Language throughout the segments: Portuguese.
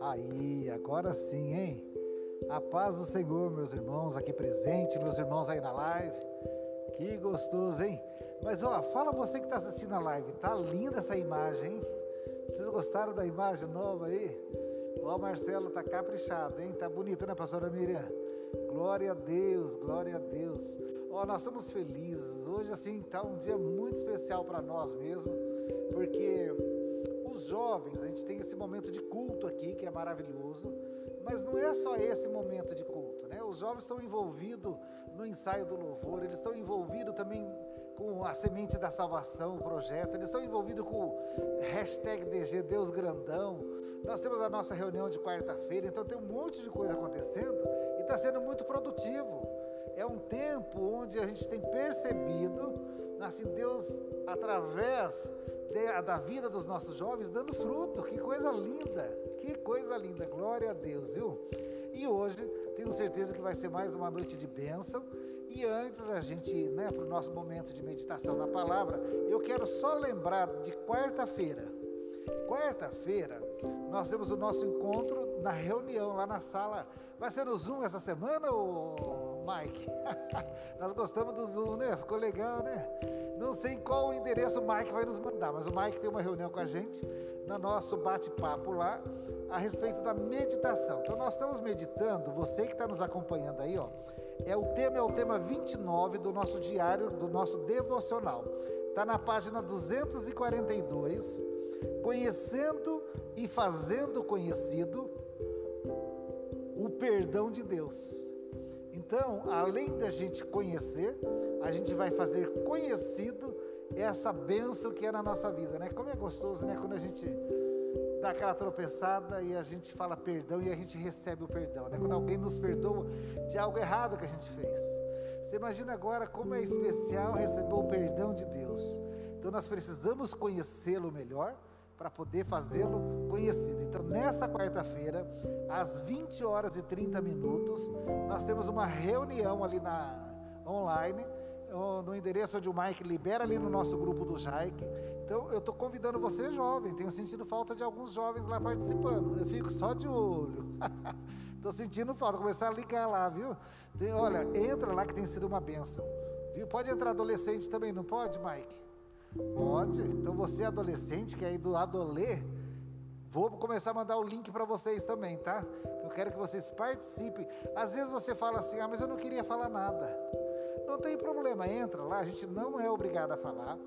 Aí, agora sim, hein? A paz do Senhor, meus irmãos aqui presentes, meus irmãos aí na live. Que gostoso, hein? Mas ó, fala você que está assistindo a live, tá linda essa imagem, hein? Vocês gostaram da imagem nova aí? Ó, o Marcelo tá caprichado, hein? Tá bonito, né, pastora Miriam? Glória a Deus, glória a Deus. Ó, nós estamos felizes. Hoje, assim, tá um dia muito especial para nós mesmo, porque os jovens, a gente tem esse momento de culto aqui, que é maravilhoso. Mas não é só esse momento de culto, né? Os jovens estão envolvidos no ensaio do louvor, eles estão envolvidos também com a semente da salvação, o projeto, eles estão envolvidos com o hashtag DG Deus Grandão. Nós temos a nossa reunião de quarta-feira, então tem um monte de coisa acontecendo e está sendo muito produtivo. É um tempo onde a gente tem percebido, assim, Deus, através de, da vida dos nossos jovens, dando fruto. Que coisa linda! Que coisa linda, glória a Deus, viu? E hoje tenho certeza que vai ser mais uma noite de bênção. E antes a gente, né, para o nosso momento de meditação na palavra, eu quero só lembrar de quarta-feira. Quarta-feira nós temos o nosso encontro na reunião lá na sala. Vai ser no Zoom essa semana, ô Mike? nós gostamos do Zoom, né? Ficou legal, né? Não sei qual endereço o Mike vai nos mandar, mas o Mike tem uma reunião com a gente no nosso bate-papo lá a respeito da meditação. Então nós estamos meditando, você que está nos acompanhando aí, ó, é o tema é o tema 29 do nosso diário, do nosso devocional. Está na página 242, conhecendo e fazendo conhecido o perdão de Deus. Então, além da gente conhecer, a gente vai fazer conhecido essa bênção que é na nossa vida, né? Como é gostoso, né? Quando a gente dá aquela tropeçada e a gente fala perdão e a gente recebe o perdão, né? Quando alguém nos perdoa de algo errado que a gente fez. Você imagina agora como é especial receber o perdão de Deus. Então nós precisamos conhecê-lo melhor para poder fazê-lo conhecido. Então, nessa quarta-feira, às 20 horas e 30 minutos, nós temos uma reunião ali na online no endereço onde o Mike libera ali no nosso grupo do Jaic. Então eu estou convidando você, jovem. Tenho sentido falta de alguns jovens lá participando. Eu fico só de olho. Estou sentindo falta. Começar a ligar lá, viu? Tem, olha, entra lá que tem sido uma benção. Viu? Pode entrar adolescente também, não pode, Mike? Pode. Então você, adolescente, que é aí do Adolê, vou começar a mandar o link para vocês também, tá? Eu quero que vocês participem. Às vezes você fala assim, ah, mas eu não queria falar nada. Não tem problema, entra lá, a gente não é obrigado a falar.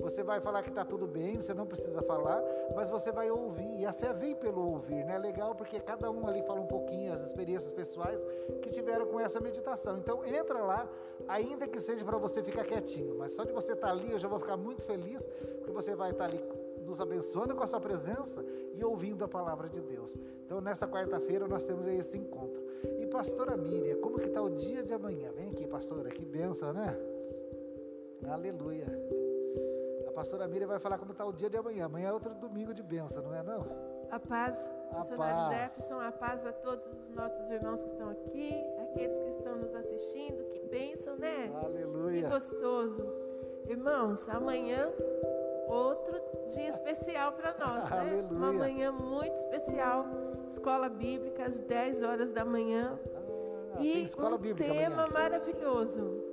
Você vai falar que está tudo bem, você não precisa falar, mas você vai ouvir. E a fé vem pelo ouvir, né? É legal porque cada um ali fala um pouquinho as experiências pessoais que tiveram com essa meditação. Então entra lá, ainda que seja para você ficar quietinho, mas só de você estar tá ali eu já vou ficar muito feliz, porque você vai estar tá ali nos abençoando com a sua presença e ouvindo a palavra de Deus. Então nessa quarta-feira nós temos esse encontro. E pastora Miriam, como que está o dia de amanhã? Vem aqui, pastora, que benção, né? Aleluia. A pastora Miriam vai falar como está o dia de amanhã. Amanhã é outro domingo de benção, não é não? A paz, a paz. Jefferson, a paz a todos os nossos irmãos que estão aqui, aqueles que estão nos assistindo, que bênção, né? Aleluia. Que gostoso. Irmãos, amanhã outro dia especial para nós, né? Aleluia. Uma manhã muito especial escola bíblica às 10 horas da manhã. Ah, e um tema amanhã. maravilhoso.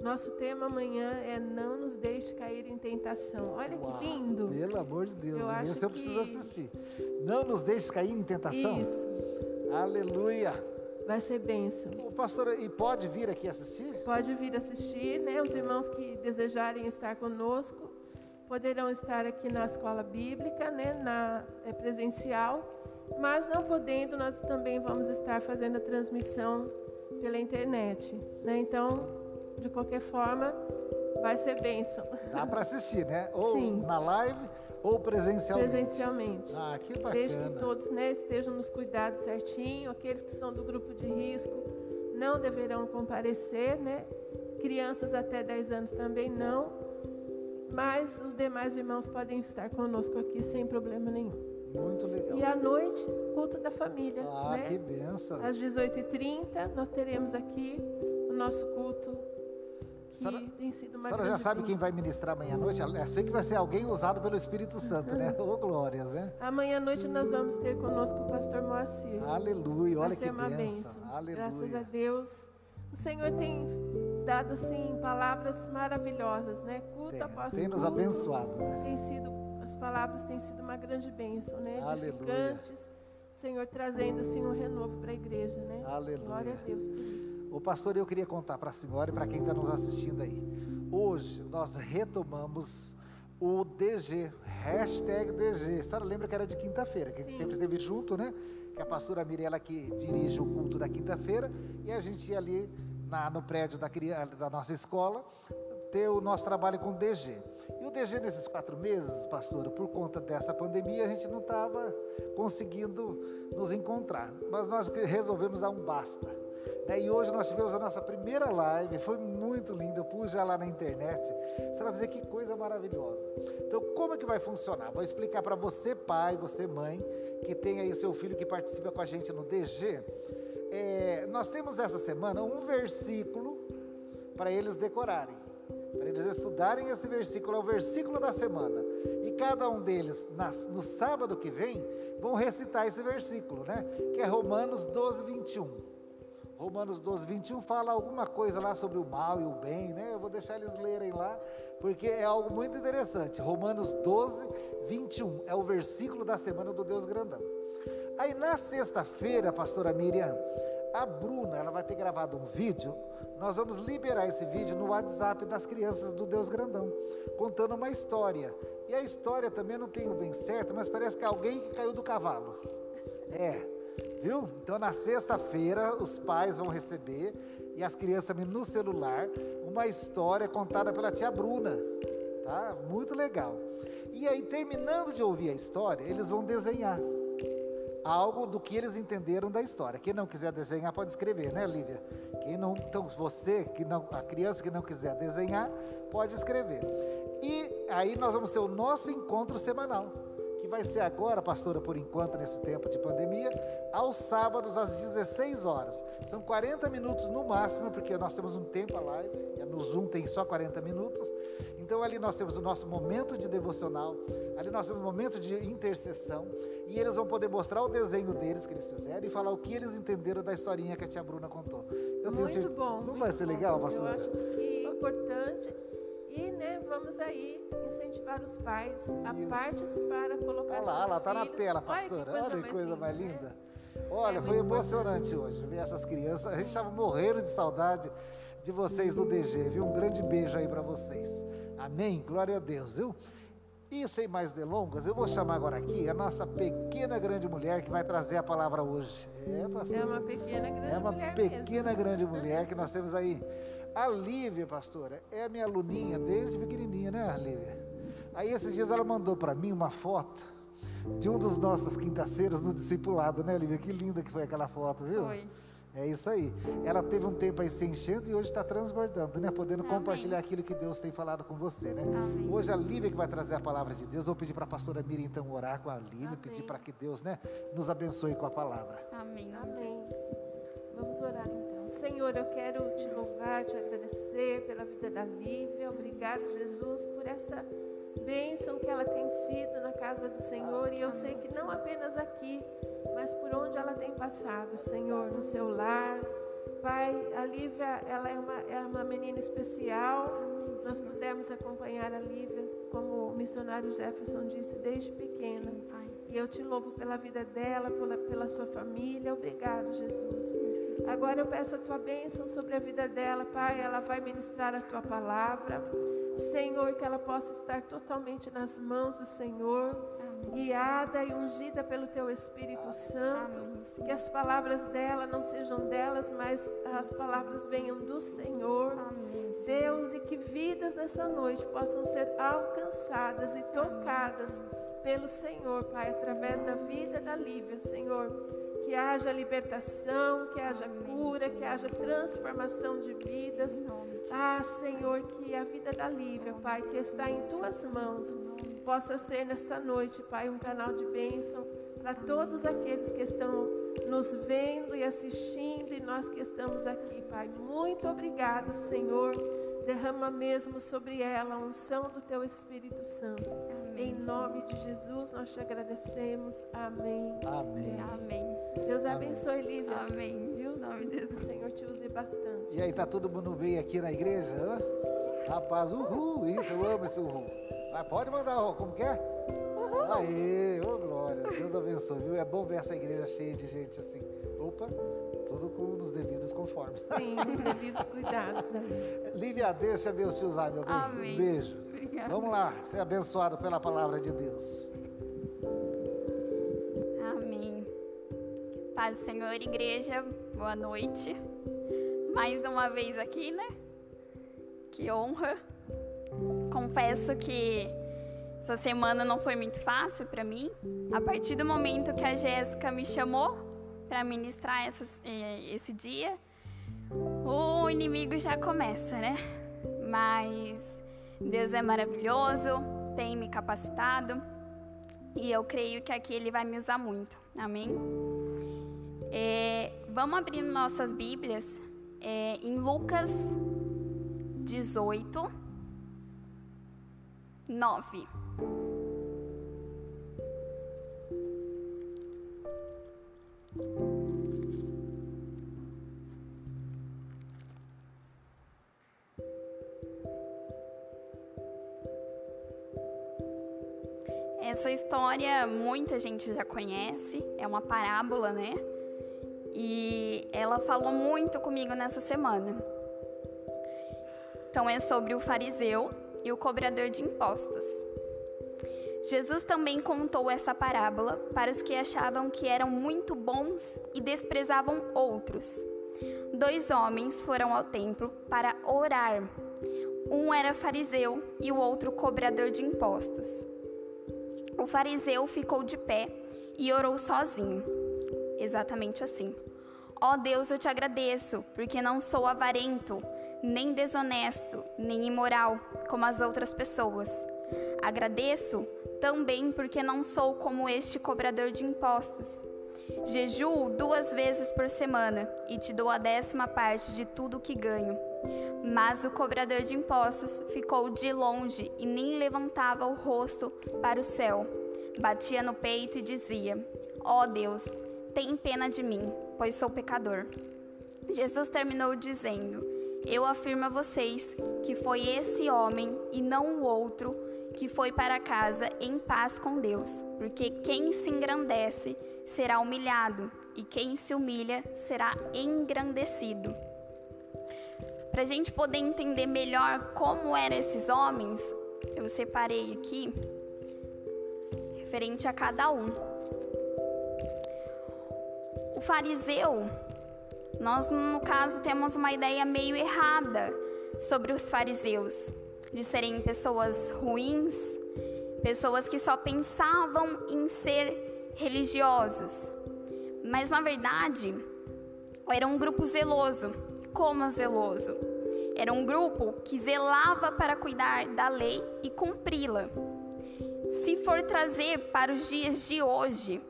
Nosso tema amanhã é Não nos deixe cair em tentação. Olha Uau, que lindo. Pelo amor de Deus, Eu esse eu preciso que- assistir. Não nos deixe cair em tentação. Isso, Aleluia. vai ser bênção. O pastor, e pode vir aqui assistir? Pode vir assistir, né? Os irmãos que desejarem estar conosco poderão estar aqui na escola bíblica, né? Na é presencial, mas não podendo, nós também vamos estar fazendo a transmissão pela internet, né? Então, de qualquer forma, vai ser bênção Dá para assistir, né? Ou Sim. na live ou presencialmente. presencialmente. Ah, que bacana. Desde que todos né, estejam nos cuidados certinho, aqueles que são do grupo de risco não deverão comparecer, né? Crianças até 10 anos também não, mas os demais irmãos podem estar conosco aqui sem problema nenhum. Muito legal. E à noite, culto da família, Ah, né? que benção. Às 18h30 nós teremos aqui o nosso culto senhora, tem sido uma A senhora já sabe quem vai ministrar amanhã à noite? Eu sei que vai ser alguém usado pelo Espírito Santo, né? Ô, glórias, né? Amanhã à noite nós vamos ter conosco o pastor Moacir. Aleluia, olha que uma bênção. bênção. Aleluia. Graças a Deus. O Senhor tem dado, assim, palavras maravilhosas, né? Culto Tem, após tem nos culto. abençoado, né? Tem sido, as palavras têm sido uma grande bênção, né? Aleluia. O Senhor trazendo, assim, um renovo para a igreja, né? Aleluia. Glória a Deus por isso. O pastor, eu queria contar para a senhora e para quem está nos assistindo aí. Hoje nós retomamos o DG, hashtag DG. A senhora lembra que era de quinta-feira, que a gente sempre esteve junto, né? Que a pastora Mirella que dirige o culto da quinta-feira e a gente ia ali na- no prédio da, da nossa escola ter o nosso trabalho com o DG. E o DG nesses quatro meses, pastora, por conta dessa pandemia, a gente não estava conseguindo nos encontrar. Mas nós resolvemos dar um basta. Né? E hoje nós tivemos a nossa primeira live, foi muito linda, eu pus lá na internet. Você vai ver que coisa maravilhosa. Então, como é que vai funcionar? Vou explicar para você, pai, você, mãe, que tem aí o seu filho que participa com a gente no DG. É, nós temos essa semana um versículo para eles decorarem, para eles estudarem esse versículo, é o versículo da semana. E cada um deles, nas- no sábado que vem, vão recitar esse versículo, né? Que é Romanos 12, 21. Romanos 12, 21 fala alguma coisa lá sobre o mal e o bem, né? Eu vou deixar eles lerem lá, porque é algo muito interessante. Romanos 12, 21 é o versículo da semana do Deus Grandão. Aí na sexta-feira, pastora Miriam, a Bruna, ela vai ter gravado um vídeo. Nós vamos liberar esse vídeo no WhatsApp das crianças do Deus Grandão, contando uma história. E a história também não tenho bem certo, mas parece que é alguém que caiu do cavalo. É, viu? Então na sexta-feira os pais vão receber e as crianças também no celular uma história contada pela tia Bruna, tá? Muito legal. E aí terminando de ouvir a história, eles vão desenhar algo do que eles entenderam da história. Quem não quiser desenhar pode escrever, né, Lívia? Quem não, então você que não, a criança que não quiser desenhar pode escrever. E aí nós vamos ter o nosso encontro semanal, vai ser agora, pastora, por enquanto nesse tempo de pandemia, aos sábados às 16 horas. São 40 minutos no máximo, porque nós temos um tempo a live, no Zoom tem só 40 minutos. Então ali nós temos o nosso momento de devocional, ali nós temos um momento de intercessão, e eles vão poder mostrar o desenho deles que eles fizeram e falar o que eles entenderam da historinha que a tia Bruna contou. Eu tenho muito certeza- bom. Não vai ser bom. legal, Eu pastora? acho isso aqui importante. E, né, vamos aí incentivar os pais a Isso. participar, a colocar Olha lá, seus olha lá, tá na tela, Olha que pastora. coisa Olha que mais coisa mais né? linda. Olha, É foi emocionante hoje ver essas crianças. A gente estava morrendo de saudade de vocês do DG, viu? Um grande beijo aí para vocês. Amém? Glória a Deus, viu? E sem mais delongas, eu vou chamar agora aqui a nossa pequena grande mulher que vai trazer a palavra hoje. É, pastor? É uma pequena grande É uma mulher pequena mesmo. grande mulher que nós temos aí. A Lívia, pastora, é a minha aluninha desde pequenininha, né, Lívia? Aí esses dias ela mandou para mim uma foto de um dos nossos quintaceiros no discipulado, né, Lívia? Que linda que foi aquela foto, viu? Foi. É isso aí. Ela teve um tempo aí se enchendo e hoje está transbordando, né? Podendo Amém. compartilhar aquilo que Deus tem falado com você, né? Amém. Hoje a Lívia que vai trazer a palavra de Deus. Vou pedir para a pastora Miriam então orar com a Lívia, Amém. pedir para que Deus, né, nos abençoe com a palavra. Amém. Amém. Vamos orar então. Senhor, eu quero te louvar, te agradecer pela vida da Lívia. Obrigado, Jesus, por essa bênção que ela tem sido na casa do Senhor. E eu sei que não apenas aqui, mas por onde ela tem passado, Senhor, no seu lar. Pai, a Lívia, ela é uma, é uma menina especial. Nós pudemos acompanhar a Lívia, como o missionário Jefferson disse, desde pequena. E eu te louvo pela vida dela, pela, pela sua família. Obrigado, Jesus. Agora eu peço a tua bênção sobre a vida dela, Pai. Ela vai ministrar a tua palavra. Senhor, que ela possa estar totalmente nas mãos do Senhor, Amém. guiada e ungida pelo teu Espírito Santo. Amém. Que as palavras dela não sejam delas, mas as palavras venham do Senhor. Amém. Senhor. Deus, e que vidas nessa noite possam ser alcançadas e tocadas pelo Senhor, Pai, através da vida da Lívia, Senhor. Que haja libertação, que haja cura, que haja transformação de vidas. Ah, Senhor, que a vida da Lívia, Pai, que está em tuas mãos, possa ser nesta noite, Pai, um canal de bênção para todos aqueles que estão nos vendo e assistindo e nós que estamos aqui, Pai. Muito obrigado, Senhor. Derrama mesmo sobre ela a unção do teu Espírito Santo. Amém. Em nome de Jesus, nós te agradecemos. Amém. Amém. Amém. Deus Amém. abençoe, Lívia. Amém. Viu? Em nome de O Jesus. Senhor te use bastante. E aí, tá todo mundo bem aqui na igreja? hã? Rapaz, uhul, isso, eu amo esse uhul. Mas pode mandar, como que é? Aê, ô glória, Deus abençoe, viu? É bom ver essa igreja cheia de gente assim. Opa, tudo com os devidos conformes. Sim, devidos cuidados. né? Lívia, deixa Deus te usar, meu bem. Amém. Um beijo. Obrigada. Vamos lá, ser abençoado pela palavra de Deus. Amém. Paz do Senhor, igreja, boa noite. Mais uma vez aqui, né? Que honra. Confesso que essa semana não foi muito fácil para mim. A partir do momento que a Jéssica me chamou para ministrar eh, esse dia, o inimigo já começa, né? Mas Deus é maravilhoso, tem me capacitado. E eu creio que aqui ele vai me usar muito. Amém? É, vamos abrir nossas Bíblias é, em Lucas 18, 9. Essa história muita gente já conhece, é uma parábola, né? E ela falou muito comigo nessa semana. Então é sobre o fariseu e o cobrador de impostos. Jesus também contou essa parábola para os que achavam que eram muito bons e desprezavam outros. Dois homens foram ao templo para orar. Um era fariseu e o outro cobrador de impostos. O fariseu ficou de pé e orou sozinho. Exatamente assim. Ó Deus, eu te agradeço, porque não sou avarento, nem desonesto, nem imoral, como as outras pessoas. Agradeço também porque não sou como este cobrador de impostos. Jejuo duas vezes por semana e te dou a décima parte de tudo que ganho. Mas o cobrador de impostos ficou de longe e nem levantava o rosto para o céu. Batia no peito e dizia: Ó Deus, tem pena de mim, pois sou pecador. Jesus terminou dizendo: Eu afirmo a vocês que foi esse homem e não o outro que foi para casa em paz com Deus, porque quem se engrandece será humilhado e quem se humilha será engrandecido. Para a gente poder entender melhor como eram esses homens, eu separei aqui referente a cada um. O fariseu, nós no caso temos uma ideia meio errada sobre os fariseus, de serem pessoas ruins, pessoas que só pensavam em ser religiosos. Mas na verdade, era um grupo zeloso. Como zeloso? Era um grupo que zelava para cuidar da lei e cumpri-la. Se for trazer para os dias de hoje,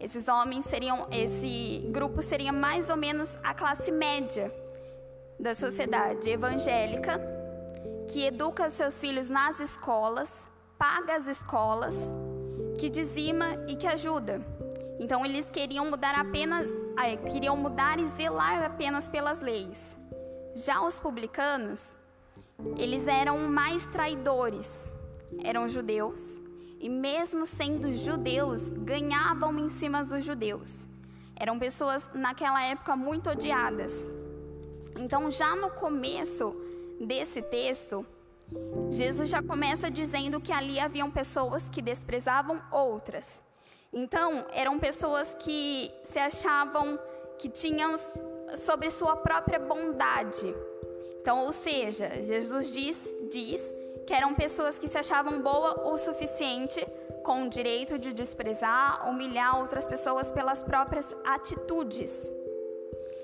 esses homens seriam, esse grupo seria mais ou menos a classe média da sociedade evangélica, que educa seus filhos nas escolas, paga as escolas, que dizima e que ajuda. Então eles queriam mudar apenas, ah, queriam mudar e zelar apenas pelas leis. Já os publicanos, eles eram mais traidores, eram judeus e mesmo sendo judeus, ganhavam em cima dos judeus. Eram pessoas naquela época muito odiadas. Então, já no começo desse texto, Jesus já começa dizendo que ali haviam pessoas que desprezavam outras. Então, eram pessoas que se achavam que tinham sobre sua própria bondade. Então, ou seja, Jesus diz, diz que eram pessoas que se achavam boa o suficiente com o direito de desprezar, humilhar outras pessoas pelas próprias atitudes.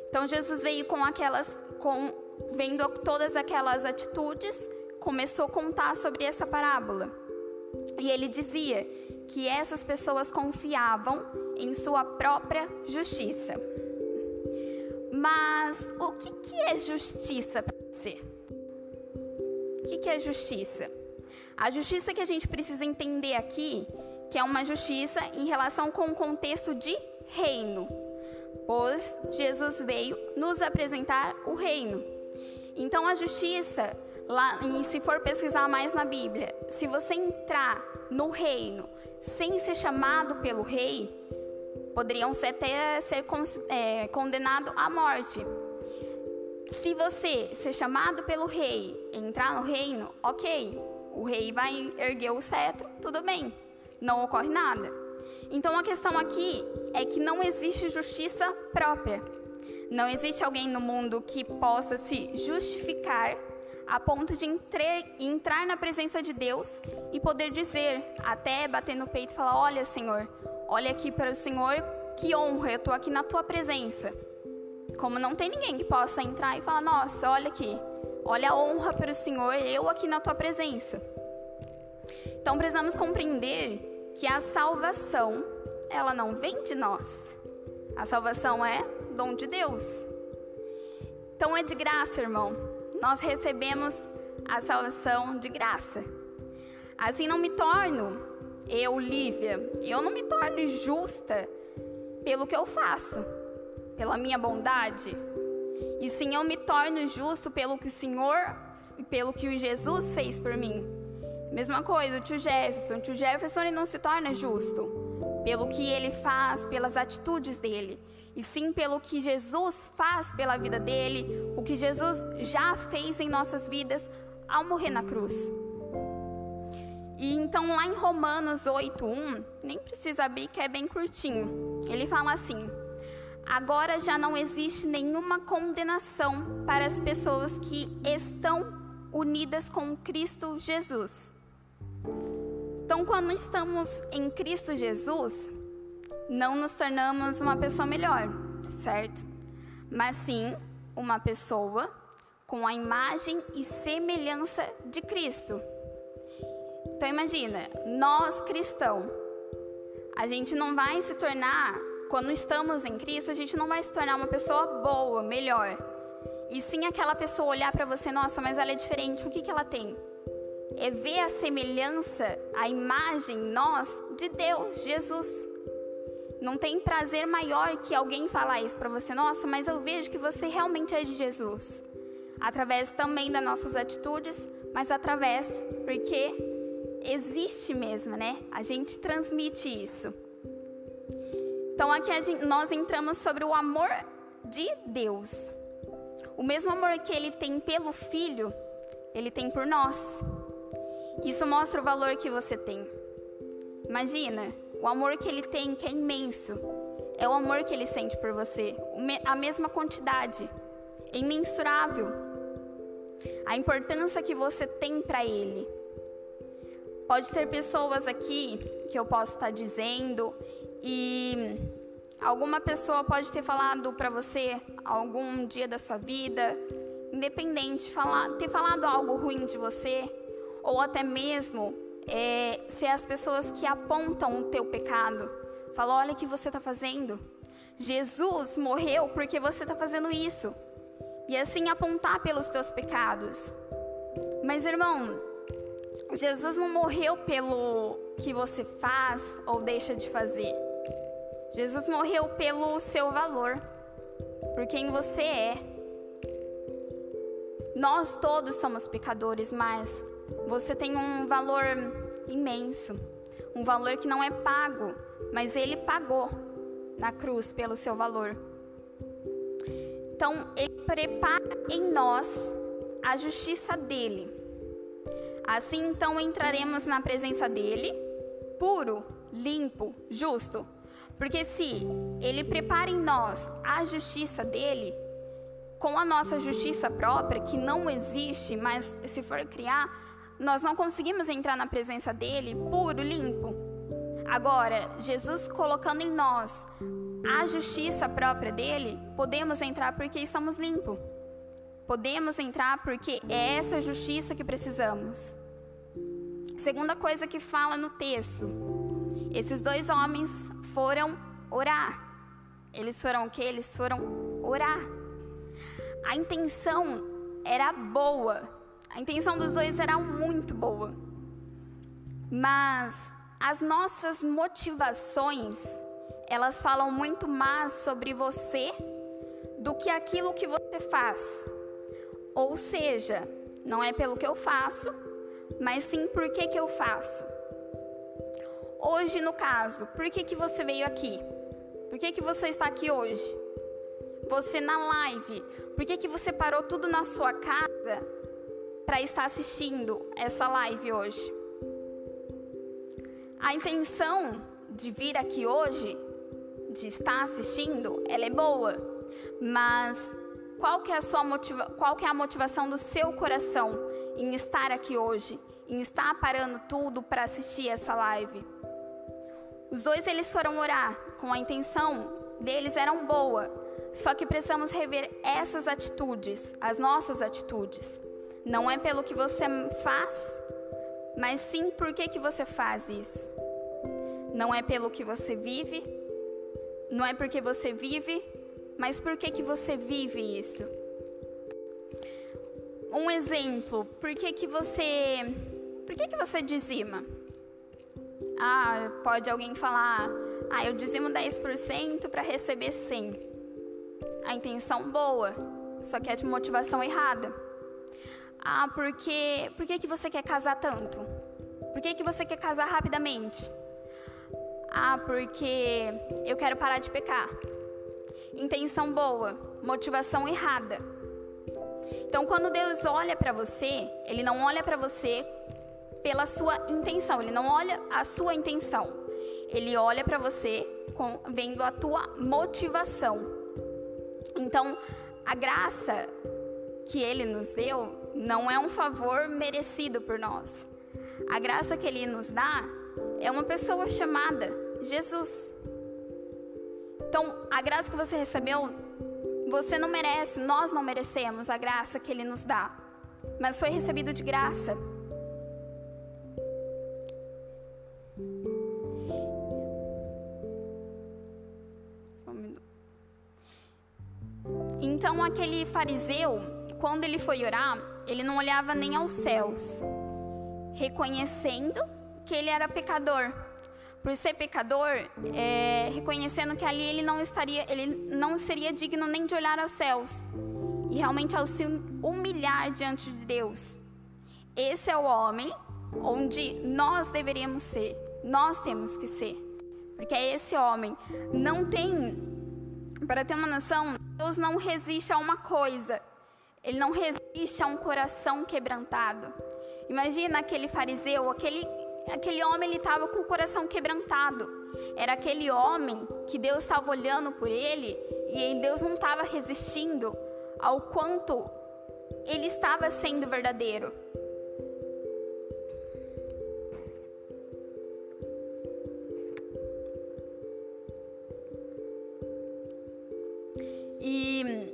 Então Jesus veio com aquelas, com, vendo todas aquelas atitudes, começou a contar sobre essa parábola. E ele dizia que essas pessoas confiavam em sua própria justiça. Mas o que, que é justiça para você? O que é justiça? A justiça que a gente precisa entender aqui, que é uma justiça em relação com o contexto de reino, pois Jesus veio nos apresentar o reino. Então a justiça, lá, se for pesquisar mais na Bíblia, se você entrar no reino sem ser chamado pelo rei, poderiam ser até ser é, condenado à morte. Se você ser chamado pelo rei, entrar no reino, ok, o rei vai erguer o cetro, tudo bem, não ocorre nada. Então a questão aqui é que não existe justiça própria. Não existe alguém no mundo que possa se justificar a ponto de entre, entrar na presença de Deus e poder dizer, até bater no peito e falar: Olha, Senhor, olha aqui para o Senhor, que honra, eu estou aqui na tua presença. Como não tem ninguém que possa entrar e falar: Nossa, olha aqui, olha a honra para o Senhor, eu aqui na tua presença. Então precisamos compreender que a salvação, ela não vem de nós. A salvação é dom de Deus. Então é de graça, irmão. Nós recebemos a salvação de graça. Assim não me torno eu, Lívia, eu não me torno justa pelo que eu faço, pela minha bondade. E sim, eu me torno justo pelo que o Senhor e pelo que o Jesus fez por mim. Mesma coisa, o tio Jefferson. O tio Jefferson ele não se torna justo pelo que ele faz, pelas atitudes dele e sim pelo que Jesus faz pela vida dele, o que Jesus já fez em nossas vidas ao morrer na cruz. E então lá em Romanos 8:1, nem precisa abrir que é bem curtinho. Ele fala assim: Agora já não existe nenhuma condenação para as pessoas que estão unidas com Cristo Jesus. Então, quando estamos em Cristo Jesus, não nos tornamos uma pessoa melhor, certo? Mas sim uma pessoa com a imagem e semelhança de Cristo. Então imagina, nós cristãos, a gente não vai se tornar, quando estamos em Cristo, a gente não vai se tornar uma pessoa boa, melhor. E sim aquela pessoa olhar para você, nossa, mas ela é diferente, o que, que ela tem? É ver a semelhança, a imagem, nós, de Deus, Jesus. Não tem prazer maior que alguém falar isso para você. Nossa, mas eu vejo que você realmente é de Jesus. Através também das nossas atitudes, mas através, porque existe mesmo, né? A gente transmite isso. Então aqui gente, nós entramos sobre o amor de Deus. O mesmo amor que ele tem pelo filho, ele tem por nós. Isso mostra o valor que você tem. Imagina, o amor que ele tem, que é imenso, é o amor que ele sente por você, a mesma quantidade, é imensurável. A importância que você tem para ele. Pode ter pessoas aqui que eu posso estar dizendo e alguma pessoa pode ter falado para você algum dia da sua vida, independente, falar, ter falado algo ruim de você, ou até mesmo é, ser as pessoas que apontam o teu pecado. Fala, olha o que você está fazendo. Jesus morreu porque você está fazendo isso. E assim apontar pelos teus pecados. Mas irmão, Jesus não morreu pelo que você faz ou deixa de fazer. Jesus morreu pelo seu valor, por quem você é. Nós todos somos pecadores, mas você tem um valor imenso, um valor que não é pago, mas ele pagou na cruz pelo seu valor. Então, ele prepara em nós a justiça dele. Assim, então, entraremos na presença dele, puro, limpo, justo. Porque se ele prepara em nós a justiça dele, com a nossa justiça própria, que não existe, mas se for criar, nós não conseguimos entrar na presença dele puro, limpo. Agora, Jesus colocando em nós a justiça própria dele, podemos entrar porque estamos limpos. Podemos entrar porque é essa justiça que precisamos. Segunda coisa que fala no texto: esses dois homens foram orar. Eles foram o que? Eles foram orar. A intenção era boa, A intenção dos dois era muito boa. Mas as nossas motivações, elas falam muito mais sobre você do que aquilo que você faz. Ou seja, não é pelo que eu faço, mas sim por que, que eu faço. Hoje, no caso, por que, que você veio aqui? Por que, que você está aqui hoje? Você na live, por que, que você parou tudo na sua casa para estar assistindo essa live hoje? A intenção de vir aqui hoje, de estar assistindo, ela é boa, mas qual que é a sua motiva qual que é a motivação do seu coração em estar aqui hoje, em estar parando tudo para assistir essa live? Os dois eles foram orar com a intenção deles eram boa, só que precisamos rever essas atitudes, as nossas atitudes. Não é pelo que você faz, mas sim por que, que você faz isso. Não é pelo que você vive, não é porque você vive, mas por que, que você vive isso? Um exemplo, por que, que você. Por que, que você dizima? Ah, pode alguém falar, ah, eu dizimo 10% para receber 100. A intenção boa, só que é de motivação errada. Ah, porque por que, que você quer casar tanto? Por que, que você quer casar rapidamente? Ah, porque eu quero parar de pecar. Intenção boa, motivação errada. Então, quando Deus olha para você, Ele não olha para você pela sua intenção, Ele não olha a sua intenção. Ele olha para você com, vendo a tua motivação. Então, a graça que Ele nos deu não é um favor merecido por nós. A graça que Ele nos dá é uma pessoa chamada Jesus. Então, a graça que você recebeu, você não merece, nós não merecemos a graça que Ele nos dá, mas foi recebido de graça. Então, aquele fariseu, quando ele foi orar, ele não olhava nem aos céus, reconhecendo que ele era pecador. Por ser pecador, é, reconhecendo que ali ele não estaria, ele não seria digno nem de olhar aos céus e realmente ao se humilhar diante de Deus. Esse é o homem onde nós deveríamos ser, nós temos que ser, porque é esse homem não tem, para ter uma noção, Deus não resiste a uma coisa, ele não resiste a um coração quebrantado. Imagina aquele fariseu, aquele, aquele homem, ele estava com o coração quebrantado. Era aquele homem que Deus estava olhando por ele e Deus não estava resistindo ao quanto ele estava sendo verdadeiro. E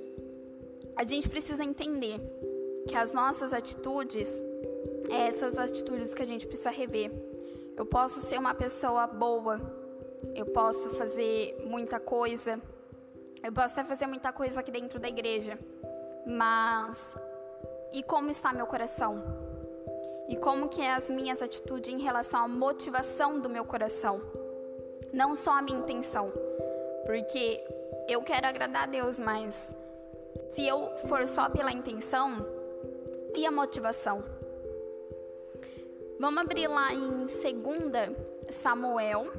a gente precisa entender que as nossas atitudes, é essas atitudes que a gente precisa rever. Eu posso ser uma pessoa boa, eu posso fazer muita coisa, eu posso até fazer muita coisa aqui dentro da igreja, mas e como está meu coração? E como que é as minhas atitudes em relação à motivação do meu coração? Não só a minha intenção, porque eu quero agradar a Deus, mas se eu for só pela intenção e a motivação. Vamos abrir lá em 2 Samuel,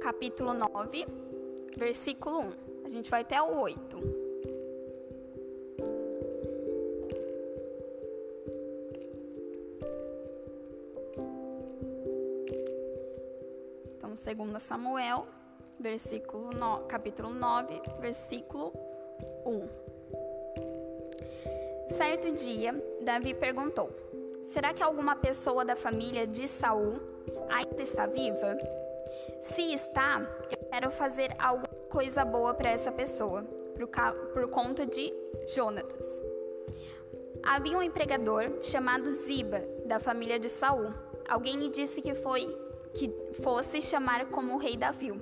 capítulo 9, versículo 1. A gente vai até o 8. Então, 2 Samuel, versículo no, capítulo 9, versículo 1. Certo dia, Davi perguntou: Será que alguma pessoa da família de Saul ainda está viva? Se está, eu quero fazer alguma coisa boa para essa pessoa, por, por conta de Jonatas. Havia um empregador chamado Ziba, da família de Saul. Alguém lhe disse que foi que fosse chamar como rei Davi.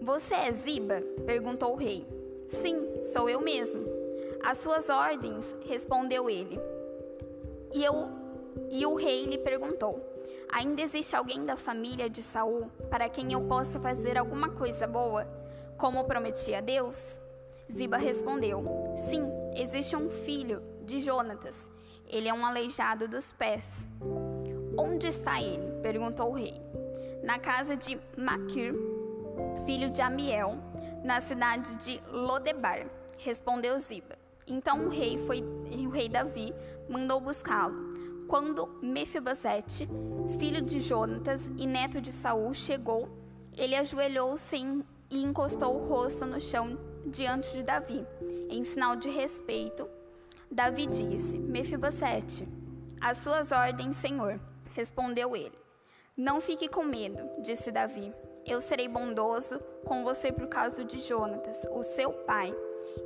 Você é Ziba? perguntou o rei. Sim, sou eu mesmo. As suas ordens, respondeu ele. E, eu, e o rei lhe perguntou: Ainda existe alguém da família de Saul para quem eu possa fazer alguma coisa boa, como prometi a Deus? Ziba respondeu: Sim, existe um filho de Jonatas. Ele é um aleijado dos pés. Onde está ele? perguntou o rei. Na casa de Maquir, filho de Amiel, na cidade de Lodebar, respondeu Ziba. Então o rei foi, o rei Davi mandou buscá-lo. Quando Mefibosete, filho de Jonatas e neto de Saul, chegou, ele ajoelhou-se e encostou o rosto no chão diante de Davi, em sinal de respeito. Davi disse: Mefibosete, as suas ordens, Senhor, respondeu ele. Não fique com medo, disse Davi. Eu serei bondoso com você por causa de Jonatas, o seu pai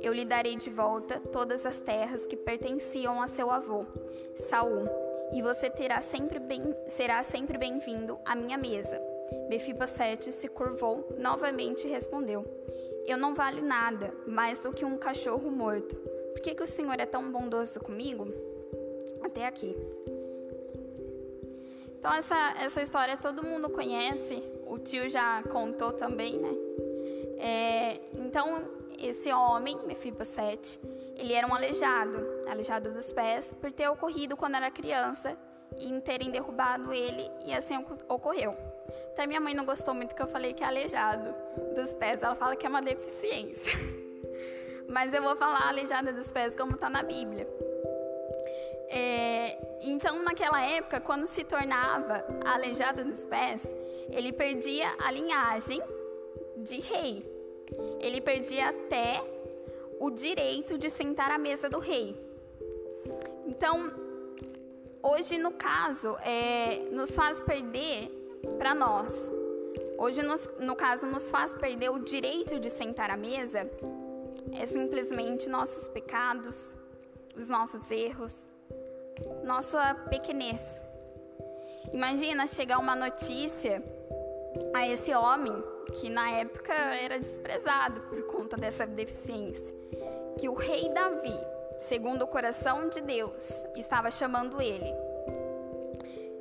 eu lhe darei de volta todas as terras que pertenciam a seu avô, Saul, e você terá sempre bem, será sempre bem-vindo à minha mesa. Mefibosete se curvou novamente e respondeu: Eu não valho nada mais do que um cachorro morto. Por que, que o Senhor é tão bondoso comigo? Até aqui. Então, essa, essa história todo mundo conhece, o tio já contou também, né? É, então, esse homem, Mefibosete, ele era um aleijado, aleijado dos pés, por ter ocorrido quando era criança e em terem derrubado ele, e assim ocorreu. Até minha mãe não gostou muito que eu falei que é aleijado dos pés, ela fala que é uma deficiência. Mas eu vou falar aleijado dos pés como está na Bíblia. É, então, naquela época, quando se tornava aleijado dos pés, ele perdia a linhagem de rei ele perdia até o direito de sentar à mesa do rei. Então, hoje, no caso, é, nos faz perder para nós. Hoje, nos, no caso, nos faz perder o direito de sentar à mesa é simplesmente nossos pecados, os nossos erros, nossa pequenez. Imagina chegar uma notícia a esse homem que na época era desprezado por conta dessa deficiência, que o rei Davi, segundo o coração de Deus, estava chamando ele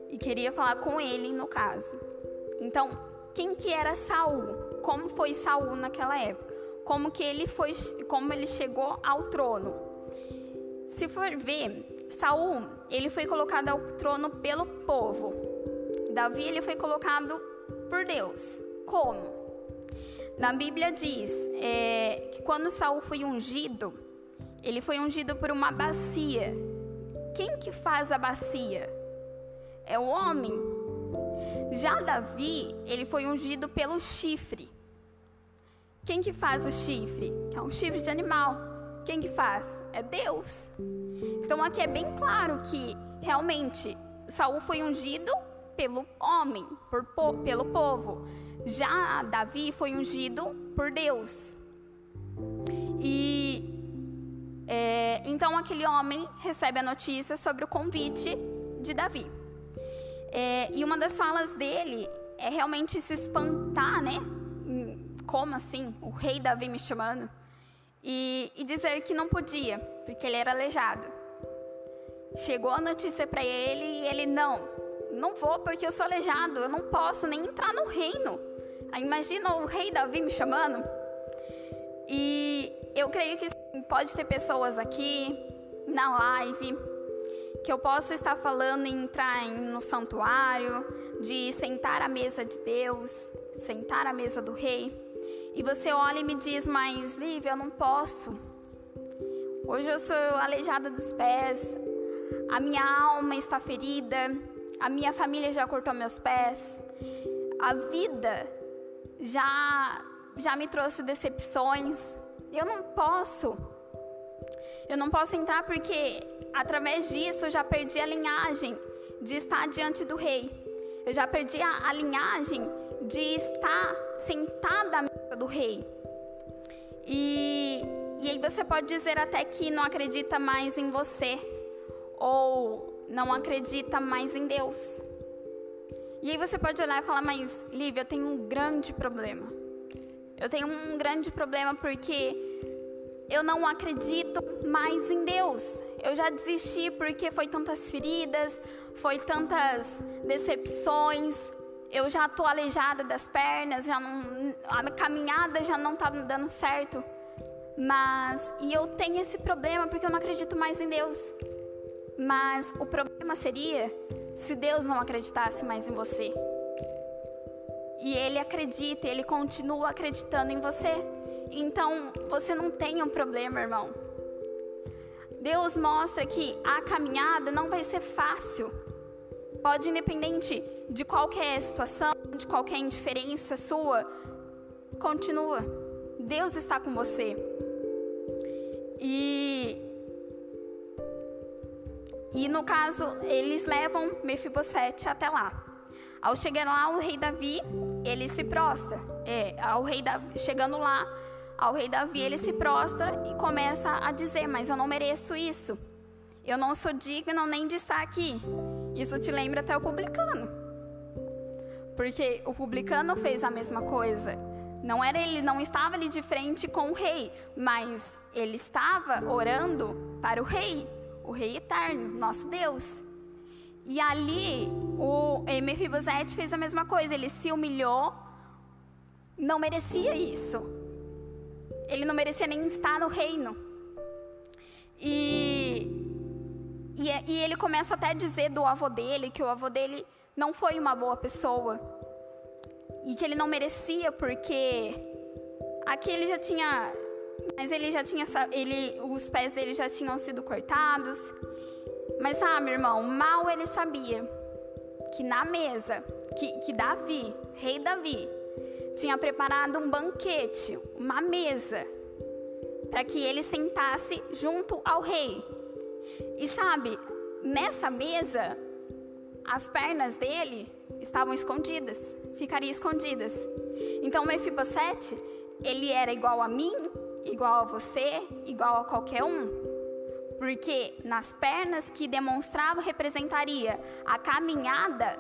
e queria falar com ele no caso. Então, quem que era Saul? Como foi Saul naquela época? Como que ele foi, como ele chegou ao trono? Se for ver, Saul, ele foi colocado ao trono pelo povo. Davi, ele foi colocado por Deus. Como? Na Bíblia diz é, que quando Saul foi ungido, ele foi ungido por uma bacia. Quem que faz a bacia? É o homem. Já Davi, ele foi ungido pelo chifre. Quem que faz o chifre? É um chifre de animal. Quem que faz? É Deus. Então aqui é bem claro que realmente Saul foi ungido pelo homem, por, pelo povo. Já Davi foi ungido por Deus. E é, então aquele homem recebe a notícia sobre o convite de Davi. É, e uma das falas dele é realmente se espantar, né? Como assim? O rei Davi me chamando? E, e dizer que não podia, porque ele era aleijado. Chegou a notícia para ele e ele não, não vou porque eu sou aleijado, eu não posso nem entrar no reino. Imagina o rei Davi me chamando. E eu creio que pode ter pessoas aqui na live que eu possa estar falando em entrar no santuário, de sentar à mesa de Deus, sentar à mesa do rei. E você olha e me diz, mas Lívia, eu não posso. Hoje eu sou aleijada dos pés, a minha alma está ferida, a minha família já cortou meus pés. A vida já já me trouxe decepções. Eu não posso. Eu não posso entrar porque através disso eu já perdi a linhagem de estar diante do rei. Eu já perdi a, a linhagem de estar sentada à mesa do rei. E, e aí você pode dizer até que não acredita mais em você ou não acredita mais em Deus. E aí você pode olhar e falar, mas Lívia, eu tenho um grande problema. Eu tenho um grande problema porque eu não acredito mais em Deus. Eu já desisti porque foi tantas feridas, foi tantas decepções. Eu já estou aleijada das pernas, já não, a caminhada já não está dando certo. Mas e eu tenho esse problema porque eu não acredito mais em Deus. Mas o problema seria se Deus não acreditasse mais em você. E ele acredita, ele continua acreditando em você. Então, você não tem um problema, irmão. Deus mostra que a caminhada não vai ser fácil. Pode, independente de qualquer situação, de qualquer indiferença sua, continua. Deus está com você. E e no caso, eles levam Mefibosete até lá. Ao chegar lá, o rei Davi, ele se prostra. É, ao rei Davi, chegando lá, ao rei Davi, ele se prostra e começa a dizer: Mas eu não mereço isso. Eu não sou digno nem de estar aqui. Isso te lembra até o publicano. Porque o publicano fez a mesma coisa. Não era ele, não estava ali de frente com o rei, mas ele estava orando para o rei, o rei eterno, nosso Deus. E ali o Mefibosete fez a mesma coisa, ele se humilhou, não merecia isso. Ele não merecia nem estar no reino. E, e, e ele começa até a dizer do avô dele que o avô dele não foi uma boa pessoa e que ele não merecia porque aqui ele já tinha mas ele já tinha ele os pés dele já tinham sido cortados mas sabe irmão mal ele sabia que na mesa que, que Davi rei Davi tinha preparado um banquete uma mesa para que ele sentasse junto ao rei e sabe nessa mesa as pernas dele estavam escondidas, ficariam escondidas. Então Mefibosete, ele era igual a mim, igual a você, igual a qualquer um. Porque nas pernas que demonstrava representaria a caminhada,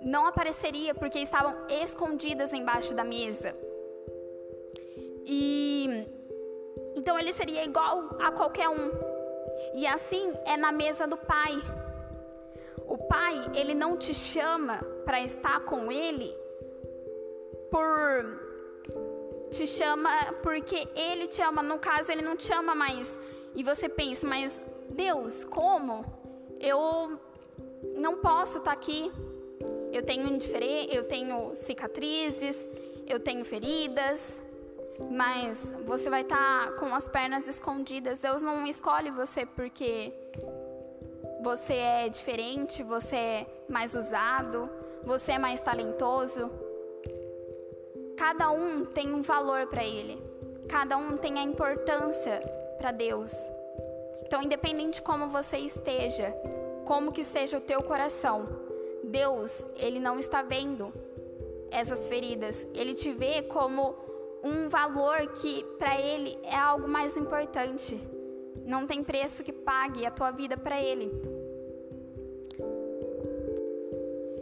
não apareceria porque estavam escondidas embaixo da mesa. E então ele seria igual a qualquer um. E assim é na mesa do Pai. O pai, ele não te chama para estar com ele por te chama porque ele te ama. No caso, ele não te ama mais. E você pensa, mas Deus, como? Eu não posso estar aqui. Eu tenho eu tenho cicatrizes, eu tenho feridas, mas você vai estar com as pernas escondidas. Deus não escolhe você porque você é diferente, você é mais usado, você é mais talentoso. Cada um tem um valor para ele. Cada um tem a importância para Deus. Então, independente de como você esteja, como que seja o teu coração, Deus, ele não está vendo essas feridas. Ele te vê como um valor que para ele é algo mais importante. Não tem preço que pague a tua vida para ele.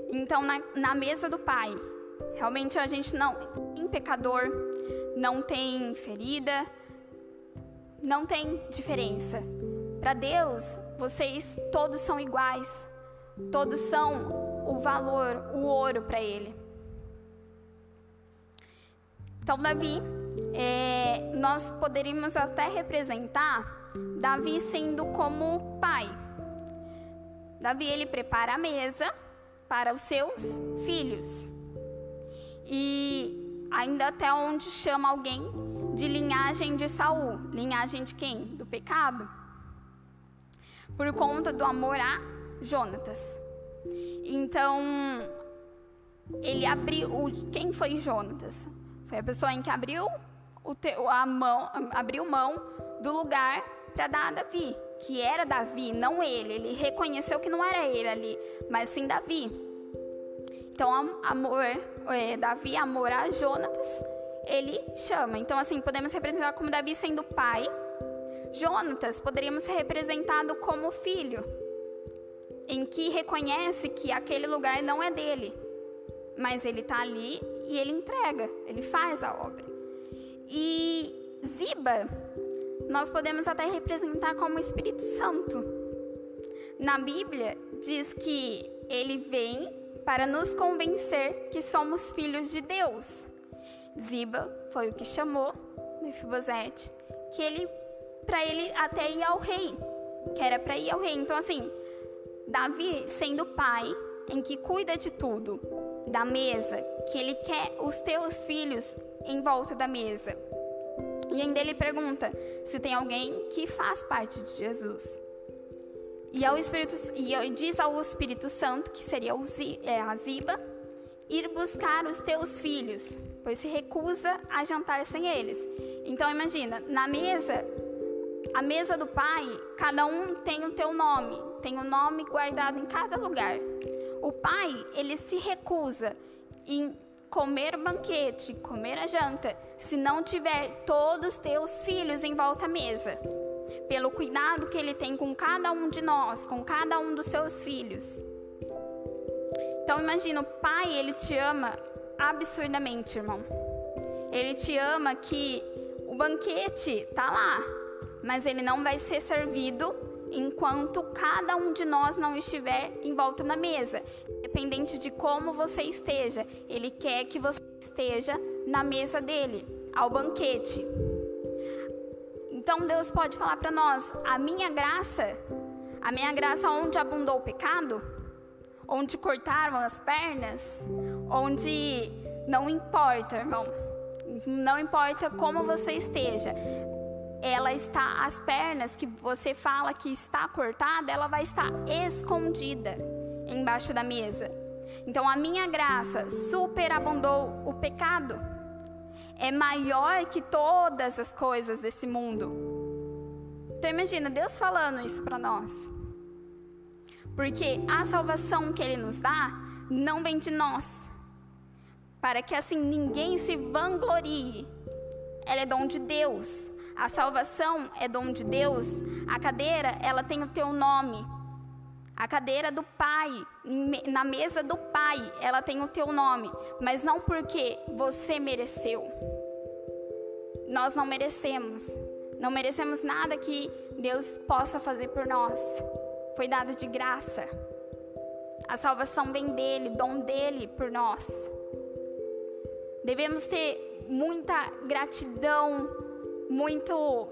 Então, na, na mesa do Pai, realmente a gente não pecador, não tem ferida, não tem diferença. Para Deus, vocês todos são iguais, todos são o valor, o ouro para Ele. Então, Davi, é, nós poderíamos até representar Davi sendo como pai. Davi ele prepara a mesa para os seus filhos. E ainda até onde chama alguém de linhagem de Saul, linhagem de quem? Do pecado. Por conta do amor a Jonatas. Então, ele abriu. Quem foi Jonatas? Foi a pessoa em que abriu a mão, abriu mão do lugar para dar a Davi que era Davi, não ele. Ele reconheceu que não era ele ali, mas sim Davi. Então, amor, é, Davi, amor a Jonatas, ele chama. Então, assim, podemos representar como Davi sendo pai. Jonatas poderíamos ser representado como filho, em que reconhece que aquele lugar não é dele, mas ele está ali e ele entrega, ele faz a obra. E Ziba nós podemos até representar como Espírito Santo. Na Bíblia diz que ele vem para nos convencer que somos filhos de Deus. Ziba foi o que chamou Mefibosete, que ele para ele até ir ao rei, que era para ir ao rei. Então assim, Davi sendo pai, em que cuida de tudo, da mesa, que ele quer os teus filhos em volta da mesa. E ainda ele pergunta se tem alguém que faz parte de Jesus. E, ao Espírito, e diz ao Espírito Santo, que seria é, a Ziba, ir buscar os teus filhos, pois se recusa a jantar sem eles. Então imagina, na mesa, a mesa do Pai, cada um tem o teu nome, tem o um nome guardado em cada lugar. O Pai, ele se recusa em comer banquete, comer a janta, se não tiver todos os teus filhos em volta à mesa. Pelo cuidado que ele tem com cada um de nós, com cada um dos seus filhos. Então imagina, o pai, ele te ama absurdamente, irmão. Ele te ama que o banquete tá lá, mas ele não vai ser servido enquanto cada um de nós não estiver em volta da mesa. Independente de como você esteja, ele quer que você esteja na mesa dele, ao banquete. Então Deus pode falar para nós: a minha graça, a minha graça onde abundou o pecado, onde cortaram as pernas, onde não importa, irmão, não importa como você esteja, ela está, as pernas que você fala que está cortada, ela vai estar escondida embaixo da mesa. Então a minha graça superabundou o pecado. É maior que todas as coisas desse mundo. Então imagina Deus falando isso para nós. Porque a salvação que ele nos dá não vem de nós. Para que assim ninguém se vanglorie. Ela é dom de Deus. A salvação é dom de Deus. A cadeira, ela tem o teu nome. A cadeira do Pai, na mesa do Pai, ela tem o teu nome, mas não porque você mereceu. Nós não merecemos. Não merecemos nada que Deus possa fazer por nós. Foi dado de graça. A salvação vem dele, dom dele por nós. Devemos ter muita gratidão muito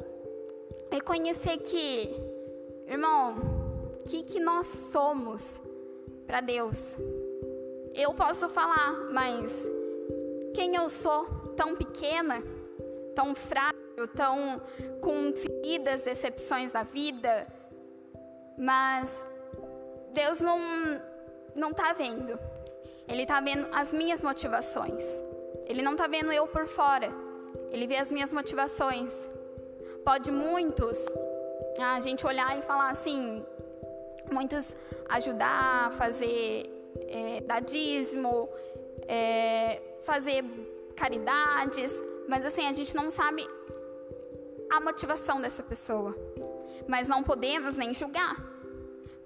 reconhecer que, irmão, que, que nós somos para Deus. Eu posso falar, mas quem eu sou, tão pequena, tão frágil, tão com feridas, decepções da vida, mas Deus não não está vendo. Ele está vendo as minhas motivações. Ele não está vendo eu por fora. Ele vê as minhas motivações. Pode muitos a gente olhar e falar assim, muitos ajudar, fazer é, dadismo, é, fazer caridades, mas assim a gente não sabe a motivação dessa pessoa. Mas não podemos nem julgar,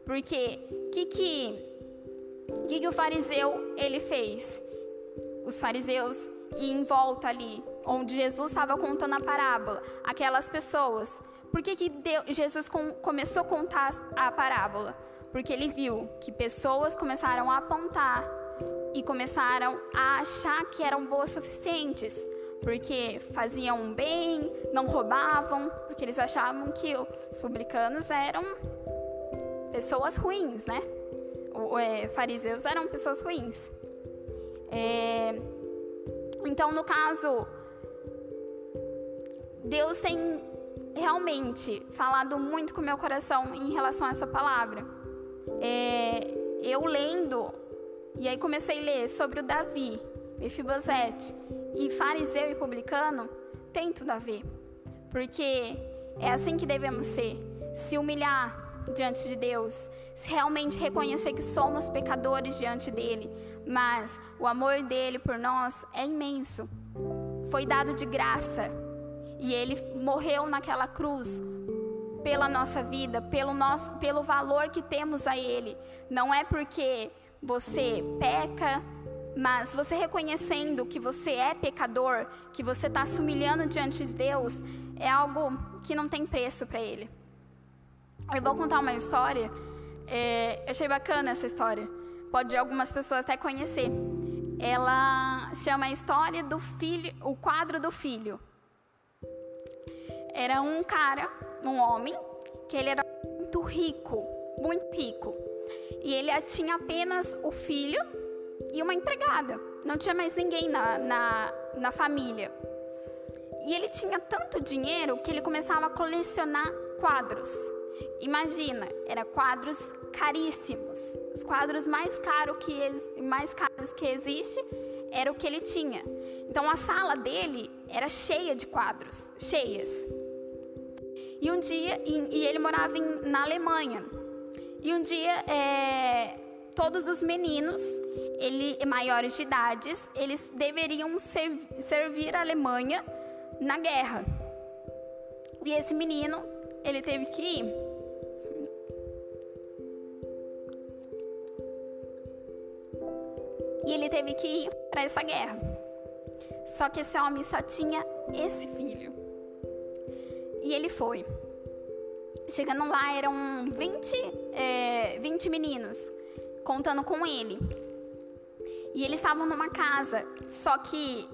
porque que que que, que o fariseu ele fez? Os fariseus e em volta ali onde Jesus estava contando a parábola, aquelas pessoas. Por que, que Deus, Jesus com, começou a contar a parábola? Porque ele viu que pessoas começaram a apontar e começaram a achar que eram boas suficientes, porque faziam bem, não roubavam, porque eles achavam que os publicanos eram pessoas ruins, né? Os é, fariseus eram pessoas ruins. É, então, no caso, Deus tem realmente falado muito com meu coração em relação a essa palavra. É, eu lendo, e aí comecei a ler sobre o Davi, Mefibosete, e fariseu e publicano, tem tudo a ver. Porque é assim que devemos ser, se humilhar diante de Deus, realmente reconhecer que somos pecadores diante dele, mas o amor dele por nós é imenso. Foi dado de graça e ele morreu naquela cruz pela nossa vida, pelo, nosso, pelo valor que temos a Ele. Não é porque você peca, Mas você reconhecendo que você é pecador, que você está se humilhando diante de Deus, é algo que não tem preço para Ele. Eu vou contar uma história. É, achei bacana essa história. Pode algumas pessoas até conhecer. Ela chama a história do filho, o quadro do filho. Era um cara, um homem, que ele era muito rico, muito rico. E ele tinha apenas o filho e uma empregada. Não tinha mais ninguém na, na, na família. E ele tinha tanto dinheiro que ele começava a colecionar quadros. Imagina, eram quadros caríssimos. Os quadros mais, caro que, mais caros que existe era o que ele tinha. Então a sala dele era cheia de quadros, cheias. E um dia, e, e ele morava em, na Alemanha. E um dia, é, todos os meninos, ele, maiores de idades, eles deveriam ser, servir a Alemanha na guerra. E esse menino, ele teve que ir. E ele teve que ir para essa guerra. Só que esse homem só tinha esse filho. E ele foi. Chegando lá, eram 20, é, 20 meninos, contando com ele. E eles estavam numa casa, só que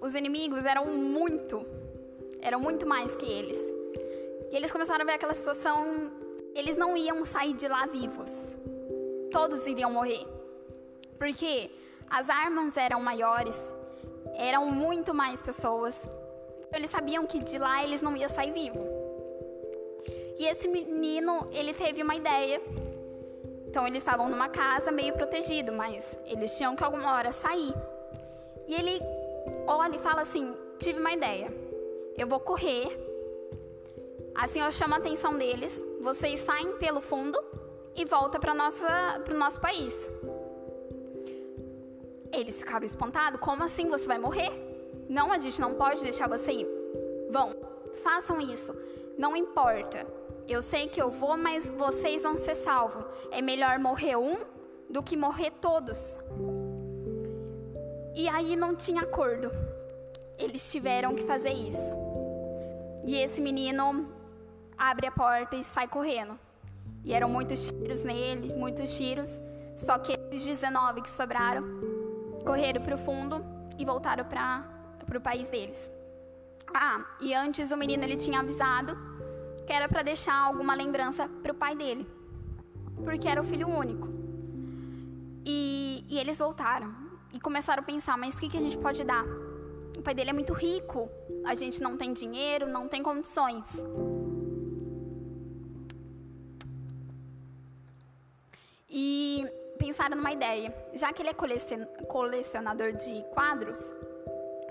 os inimigos eram muito, eram muito mais que eles. E eles começaram a ver aquela situação, eles não iam sair de lá vivos. Todos iriam morrer. Porque as armas eram maiores, eram muito mais pessoas. Eles sabiam que de lá eles não iam sair vivos. E esse menino, ele teve uma ideia. Então eles estavam numa casa meio protegido, mas eles tinham que alguma hora sair. E ele olha e fala assim: "Tive uma ideia. Eu vou correr. Assim eu chamo a atenção deles. Vocês saem pelo fundo e volta para nossa nosso país." Eles ficaram espantados. Como assim você vai morrer? Não, a gente não pode deixar você ir. Vão, façam isso. Não importa. Eu sei que eu vou, mas vocês vão ser salvos. É melhor morrer um do que morrer todos. E aí não tinha acordo. Eles tiveram que fazer isso. E esse menino abre a porta e sai correndo. E eram muitos tiros nele, muitos tiros. Só que esses 19 que sobraram correram para o fundo e voltaram para o país deles. Ah, e antes o menino ele tinha avisado que era para deixar alguma lembrança para o pai dele, porque era o filho único. E, e eles voltaram e começaram a pensar: mas o que, que a gente pode dar? O pai dele é muito rico, a gente não tem dinheiro, não tem condições. E pensaram numa ideia. Já que ele é colecionador de quadros,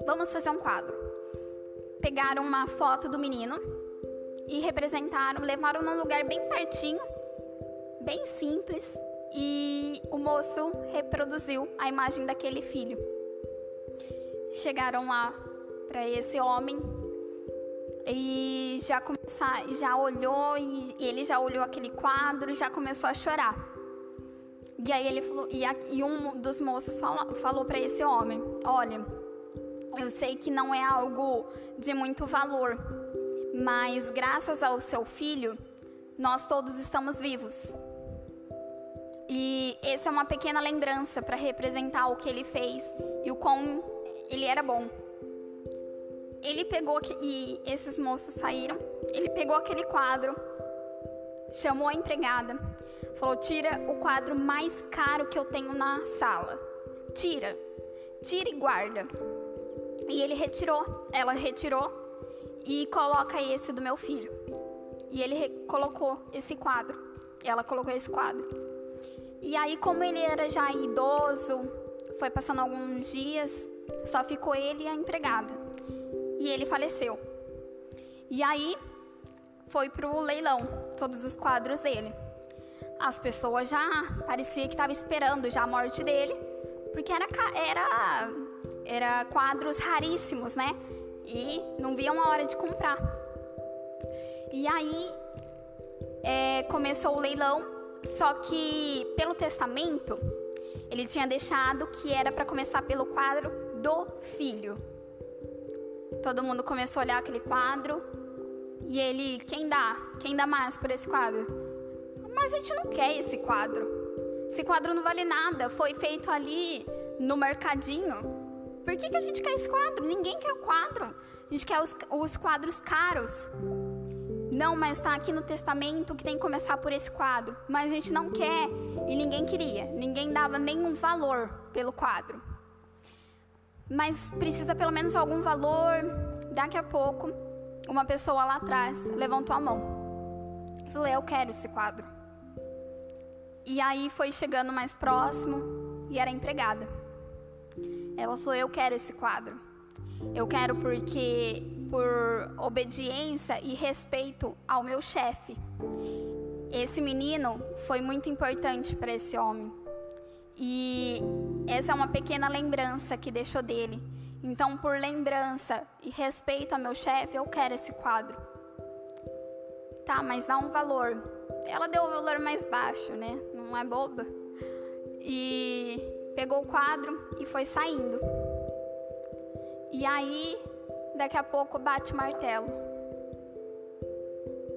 vamos fazer um quadro. Pegaram uma foto do menino e representaram, levaram num lugar bem pertinho, bem simples, e o moço reproduziu a imagem daquele filho. Chegaram lá para esse homem e já começar, já olhou e ele já olhou aquele quadro e já começou a chorar. E aí ele falou, e, a, e um dos moços fala, falou para esse homem: Olha, eu sei que não é algo de muito valor, mas graças ao seu filho, nós todos estamos vivos. E essa é uma pequena lembrança para representar o que ele fez e o quão ele era bom. Ele pegou e esses moços saíram. Ele pegou aquele quadro, chamou a empregada, falou: Tira o quadro mais caro que eu tenho na sala. Tira, tira e guarda. E ele retirou, ela retirou e coloca esse do meu filho. E ele colocou esse quadro. Ela colocou esse quadro. E aí, como ele era já idoso, foi passando alguns dias, só ficou ele e a empregada. E ele faleceu. E aí, foi pro leilão, todos os quadros dele. As pessoas já parecia que estavam esperando já a morte dele, porque era, era, era quadros raríssimos, né? E não via uma hora de comprar. E aí é, começou o leilão, só que pelo testamento Ele tinha deixado que era para começar pelo quadro do filho. Todo mundo começou a olhar aquele quadro e ele, quem dá? Quem dá mais por esse quadro? Mas a gente não quer esse quadro. Esse quadro não vale nada, foi feito ali no mercadinho. Por que, que a gente quer esse quadro? Ninguém quer o quadro. A gente quer os, os quadros caros. Não, mas está aqui no testamento que tem que começar por esse quadro. Mas a gente não quer e ninguém queria. Ninguém dava nenhum valor pelo quadro. Mas precisa pelo menos algum valor. Daqui a pouco, uma pessoa lá atrás levantou a mão. Falei, eu quero esse quadro. E aí foi chegando mais próximo e era empregada. Ela falou, eu quero esse quadro. Eu quero porque por obediência e respeito ao meu chefe. Esse menino foi muito importante para esse homem. E essa é uma pequena lembrança que deixou dele. Então, por lembrança e respeito ao meu chefe, eu quero esse quadro. Tá, mas dá um valor. Ela deu o valor mais baixo, né? Não é boba. E pegou o quadro e foi saindo. E aí Daqui a pouco bate o martelo.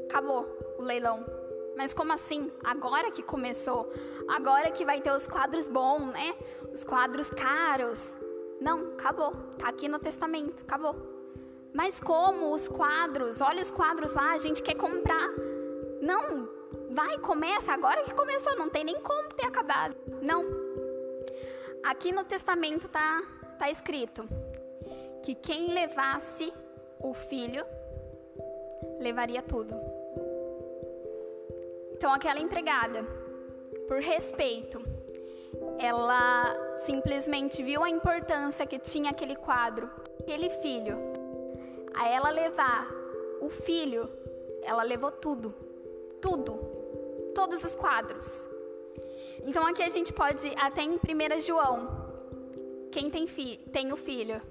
Acabou o leilão. Mas como assim? Agora que começou? Agora que vai ter os quadros bons, né? Os quadros caros. Não, acabou. Tá aqui no testamento, acabou. Mas como os quadros? Olha os quadros lá, a gente quer comprar. Não, vai, começa. Agora que começou, não tem nem como ter acabado. Não. Aqui no testamento tá, tá escrito: que quem levasse o filho levaria tudo. Então, aquela empregada, por respeito, ela simplesmente viu a importância que tinha aquele quadro, aquele filho. A ela levar o filho, ela levou tudo, tudo, todos os quadros. Então aqui a gente pode até em 1 João, quem tem, tem o filho,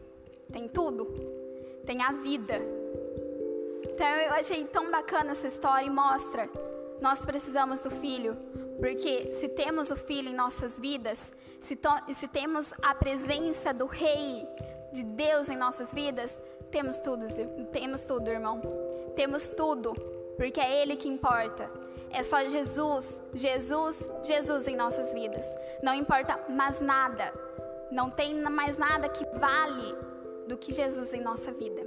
tem tudo, tem a vida. Então eu achei tão bacana essa história e mostra, nós precisamos do Filho, porque se temos o Filho em nossas vidas, se, se temos a presença do Rei, de Deus em nossas vidas, temos tudo, temos tudo, irmão. Temos tudo, porque é Ele que importa. É só Jesus, Jesus, Jesus em nossas vidas. Não importa mais nada. Não tem mais nada que vale do que Jesus em nossa vida.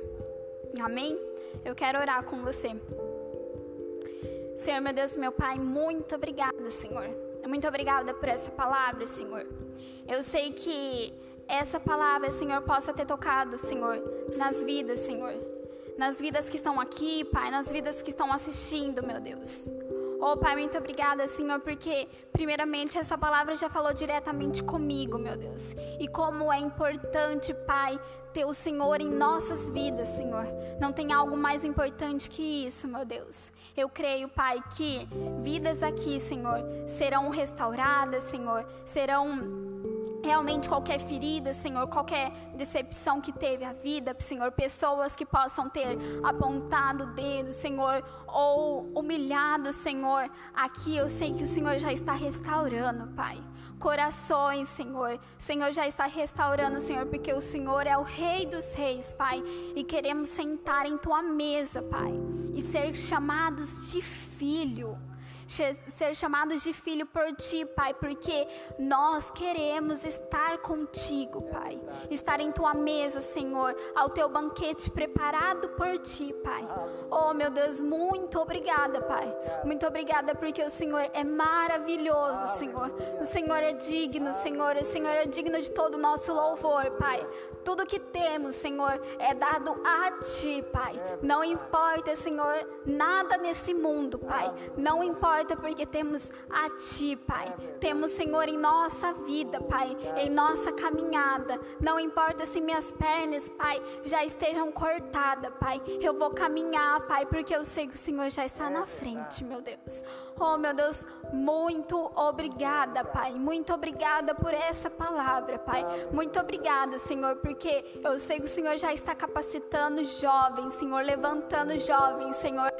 Amém? Eu quero orar com você. Senhor, meu Deus, meu Pai, muito obrigada, Senhor. Muito obrigada por essa palavra, Senhor. Eu sei que essa palavra, Senhor, possa ter tocado, Senhor, nas vidas, Senhor. Nas vidas que estão aqui, Pai, nas vidas que estão assistindo, meu Deus. Oh, Pai, muito obrigada, Senhor, porque, primeiramente, essa palavra já falou diretamente comigo, meu Deus. E como é importante, Pai, ter o Senhor em nossas vidas, Senhor. Não tem algo mais importante que isso, meu Deus. Eu creio, Pai, que vidas aqui, Senhor, serão restauradas, Senhor, serão realmente qualquer ferida, Senhor, qualquer decepção que teve a vida, Senhor, pessoas que possam ter apontado o dedo, Senhor, ou humilhado, Senhor, aqui eu sei que o Senhor já está restaurando, Pai. Corações, Senhor. O Senhor já está restaurando, Senhor, porque o Senhor é o Rei dos Reis, Pai. E queremos sentar em tua mesa, Pai, e ser chamados de filho ser chamados de filho por ti, Pai, porque nós queremos estar contigo, Pai. Estar em tua mesa, Senhor, ao teu banquete preparado por ti, Pai. Oh, meu Deus, muito obrigada, Pai. Muito obrigada porque o Senhor é maravilhoso, Senhor. O Senhor é digno, Senhor. O Senhor é digno de todo o nosso louvor, Pai. Tudo que temos, Senhor, é dado a Ti, Pai. Não importa, Senhor, nada nesse mundo, Pai. Não importa porque temos a Ti, Pai. Temos, Senhor, em nossa vida, Pai, em nossa caminhada. Não importa se minhas pernas, Pai, já estejam cortadas, Pai. Eu vou caminhar, Pai, porque eu sei que o Senhor já está na frente, meu Deus. Oh, meu Deus, muito obrigada, Pai. Muito obrigada por essa palavra, Pai. Muito obrigada, Senhor, porque eu sei que o Senhor já está capacitando jovens, Senhor, levantando jovens, Senhor,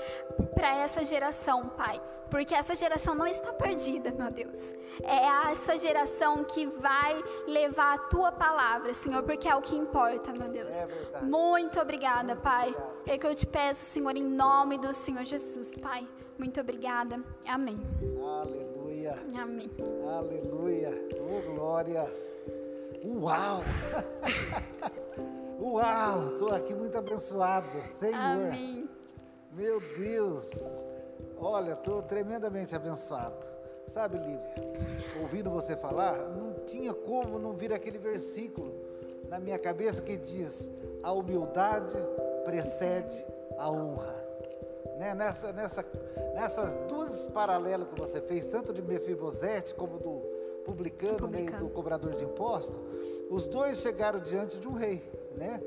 para essa geração, Pai. Porque essa geração não está perdida, meu Deus. É essa geração que vai levar a tua palavra, Senhor, porque é o que importa, meu Deus. É Muito obrigada, Pai. É que eu te peço, Senhor, em nome do Senhor Jesus, Pai. Muito obrigada. Amém. Aleluia. Amém. Aleluia. Oh, glórias. Uau! Uau! Estou aqui muito abençoado. Senhor. Amém. Meu Deus. Olha, estou tremendamente abençoado. Sabe, Lívia, ouvindo você falar, não tinha como não vir aquele versículo na minha cabeça que diz: a humildade precede a honra. Né? Nessa, nessa, nessas duas paralelas que você fez, tanto de Mefibosete como do publicano, né, e do cobrador de impostos, os dois chegaram diante de um rei, né?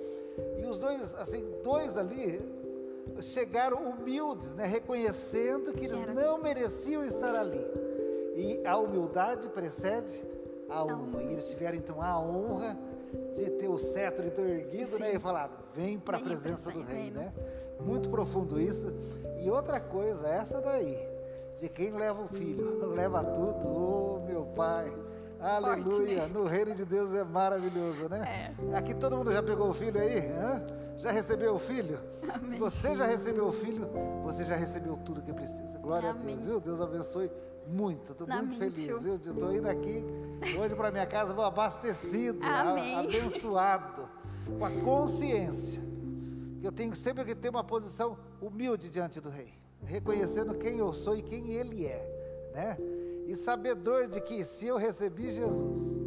E os dois, assim, dois ali chegaram humildes, né, reconhecendo que eles Era. não mereciam estar ali. E a humildade precede a honra. E eles tiveram então a honra de ter o cetro então erguido, né, Sim. e falado: "Vem para a presença do rei", reino. né? Muito profundo isso. E outra coisa, essa daí, de quem leva o filho, leva tudo, oh meu pai. Aleluia, né? no reino de Deus é maravilhoso, né? Aqui todo mundo já pegou o filho aí? hã? Já recebeu o filho? Se você já recebeu o filho, você já recebeu tudo que precisa. Glória Amém. a Deus, viu? Deus abençoe muito. Estou muito Amém, feliz, viu? Estou indo aqui hoje para minha casa, vou abastecido, a- Amém. abençoado, com a consciência que eu tenho sempre que ter uma posição humilde diante do rei, reconhecendo quem eu sou e quem ele é, né? E sabedor de que se eu recebi Jesus,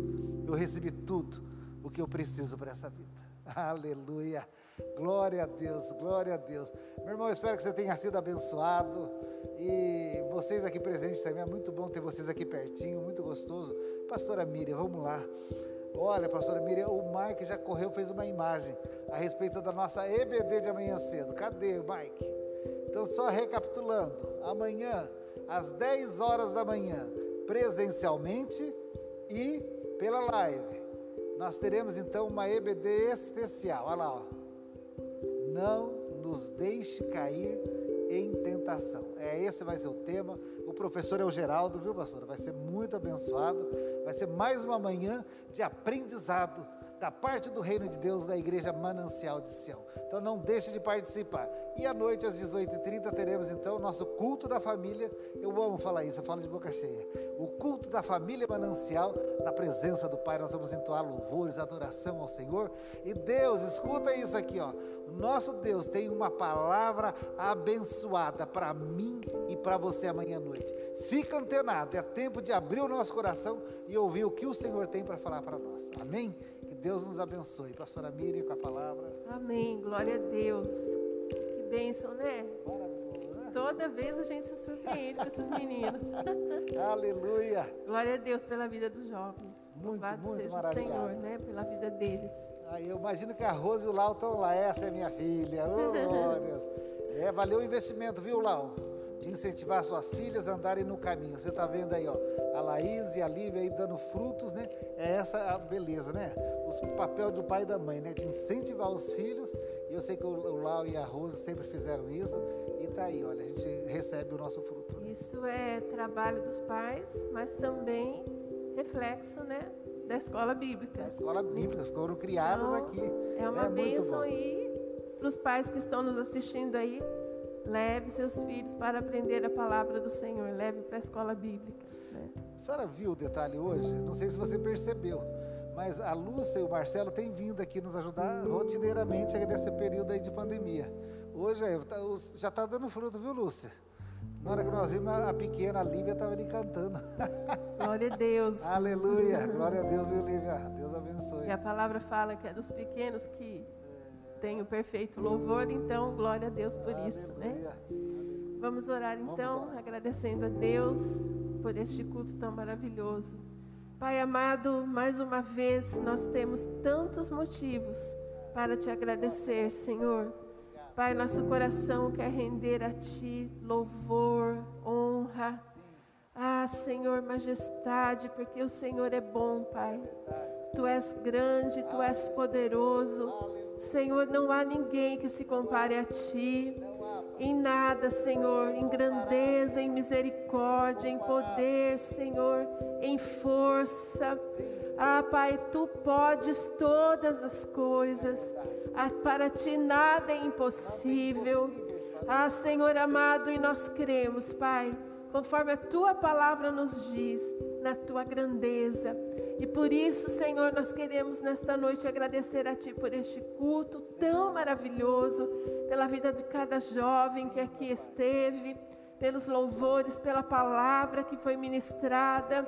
eu recebi tudo o que eu preciso para essa vida. Aleluia. Glória a Deus, glória a Deus. Meu irmão, espero que você tenha sido abençoado. E vocês aqui presentes também, é muito bom ter vocês aqui pertinho, muito gostoso. Pastora Miriam, vamos lá. Olha, pastora Miriam, o Mike já correu, fez uma imagem a respeito da nossa EBD de amanhã cedo. Cadê, Mike? Então, só recapitulando: amanhã, às 10 horas da manhã, presencialmente e pela live, nós teremos então uma EBD especial. Olha lá, ó. Não nos deixe cair em tentação. É, esse vai ser o tema. O professor é o Geraldo, viu, pastora? Vai ser muito abençoado. Vai ser mais uma manhã de aprendizado da parte do reino de Deus da Igreja Manancial de Sião. Então não deixe de participar. E à noite, às 18h30, teremos então o nosso culto da família. Eu amo falar isso, eu falo de boca cheia. O culto da família Manancial, na presença do Pai, nós vamos entoar louvores, adoração ao Senhor. E Deus, escuta isso aqui, ó. Nosso Deus tem uma palavra abençoada para mim e para você amanhã à noite. Fica antenado, é tempo de abrir o nosso coração e ouvir o que o Senhor tem para falar para nós. Amém? Que Deus nos abençoe. Pastora Miriam com a palavra. Amém. Glória a Deus. Bênção, né? Né? Toda vez a gente se surpreende com esses meninos. Aleluia. Glória a Deus pela vida dos jovens. Muito, Louvado muito seja o. Senhor, né? Pela vida deles. Aí eu imagino que a Rose e o Lau estão lá. Essa é minha filha. Oh, glórias. É, valeu o investimento, viu, Lau? De incentivar suas filhas a andarem no caminho. Você está vendo aí, ó. A Laís e a Lívia aí dando frutos, né? É essa a beleza, né? O papel do pai e da mãe, né? De incentivar os filhos. E eu sei que o, o Lau e a Rose sempre fizeram isso. E tá aí, olha, a gente recebe o nosso fruto. Né? Isso é trabalho dos pais, mas também reflexo, né? Da escola bíblica. A escola bíblica foram criadas Então, aqui. É uma É muito bênção aí para os pais que estão nos assistindo aí. Leve seus filhos para aprender a palavra do Senhor. Leve para a escola bíblica. Né? A senhora viu o detalhe hoje? Não sei se você percebeu, mas a Lúcia e o Marcelo têm vindo aqui nos ajudar rotineiramente nesse período aí de pandemia. Hoje tá- já está dando fruto, viu, Lúcia? Na hora que nós vimos, a pequena Lívia estava ali cantando. Glória a Deus. Aleluia! Glória a Deus, viu, Lívia? Deus abençoe. E a palavra fala que é dos pequenos que têm o perfeito louvor, então glória a Deus por isso, né? Aleluia. Vamos orar Vamos então, orar. agradecendo a Deus por este culto tão maravilhoso. Pai amado, mais uma vez nós temos tantos motivos para te agradecer, Senhor. Pai, nosso coração quer render a Ti louvor, honra, Ah, Senhor, majestade, porque o Senhor é bom, Pai. Tu és grande, tu és poderoso. Senhor, não há ninguém que se compare a ti. Em nada, Senhor, em grandeza, em misericórdia, em poder, Senhor, em força. Ah, Pai, tu podes todas as coisas. Ah, para ti nada é impossível. Ah, Senhor amado, e nós cremos, Pai, conforme a tua palavra nos diz, na tua grandeza. E por isso, Senhor, nós queremos nesta noite agradecer a Ti por este culto tão maravilhoso, pela vida de cada jovem que aqui esteve pelos louvores, pela palavra que foi ministrada.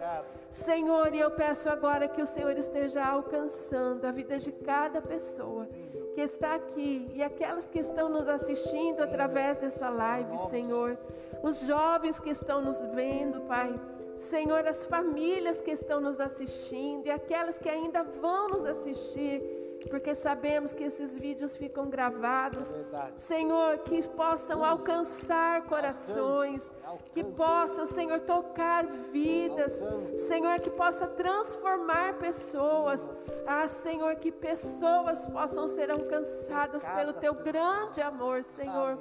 Senhor, e eu peço agora que o Senhor esteja alcançando a vida de cada pessoa que está aqui e aquelas que estão nos assistindo através dessa live, Senhor. Os jovens que estão nos vendo, Pai. Senhor, as famílias que estão nos assistindo e aquelas que ainda vão nos assistir porque sabemos que esses vídeos ficam gravados. É Senhor, que possam alcançar corações, que possam, Senhor, tocar vidas. Senhor, que possa transformar pessoas. Ah, Senhor, que pessoas possam ser alcançadas pelo teu grande amor, Senhor.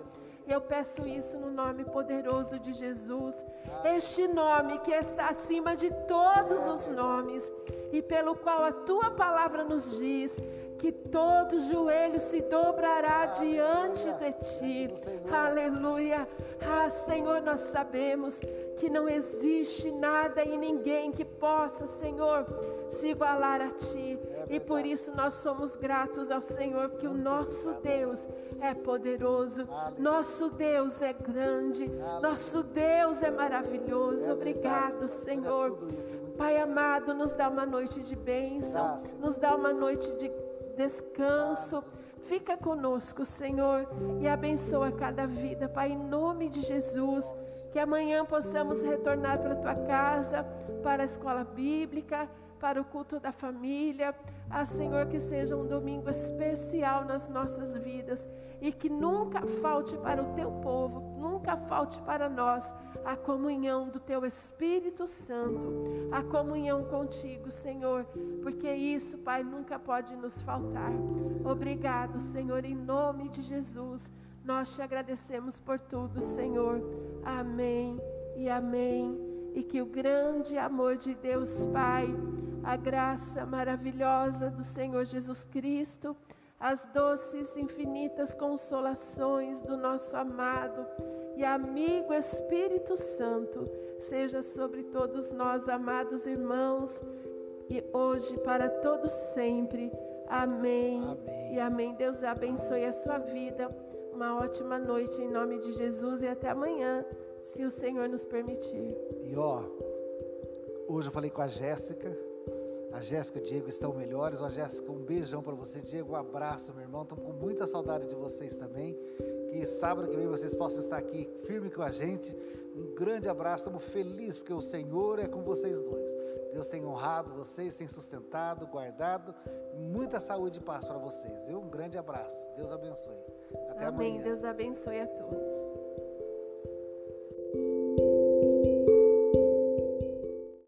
Eu peço isso no nome poderoso de Jesus, este nome que está acima de todos os nomes e pelo qual a tua palavra nos diz que todo joelho se dobrará diante de ti. Aleluia. Ah, Senhor, nós sabemos que não existe nada e ninguém que possa, Senhor, se igualar a ti. E por isso nós somos gratos ao Senhor, que o nosso Deus é poderoso, nosso Deus é grande, nosso Deus é maravilhoso. Obrigado, Senhor. Pai amado, nos dá uma noite de bênção, nos dá uma noite de descanso. Fica conosco, Senhor, e abençoa cada vida, Pai, em nome de Jesus. Que amanhã possamos retornar para a tua casa, para a escola bíblica, para o culto da família. Ah, Senhor, que seja um domingo especial nas nossas vidas e que nunca falte para o teu povo, nunca falte para nós a comunhão do teu Espírito Santo, a comunhão contigo, Senhor, porque isso, Pai, nunca pode nos faltar. Obrigado, Senhor, em nome de Jesus. Nós te agradecemos por tudo, Senhor. Amém e amém. E que o grande amor de Deus Pai, a graça maravilhosa do Senhor Jesus Cristo, as doces, infinitas consolações do nosso amado e amigo Espírito Santo, seja sobre todos nós, amados irmãos, e hoje para todos sempre. Amém. amém. E amém. Deus abençoe a sua vida. Uma ótima noite em nome de Jesus e até amanhã, se o Senhor nos permitir. E ó, hoje eu falei com a Jéssica a Jéssica e o Diego estão melhores. Ó, Jéssica, um beijão para você. Diego, um abraço, meu irmão. Estamos com muita saudade de vocês também. Que sábado que vem vocês possam estar aqui firme com a gente. Um grande abraço. Estamos felizes porque o Senhor é com vocês dois. Deus tem honrado vocês, tem sustentado, guardado. Muita saúde e paz para vocês. Viu? Um grande abraço. Deus abençoe. Até Amém. amanhã. Deus abençoe a todos.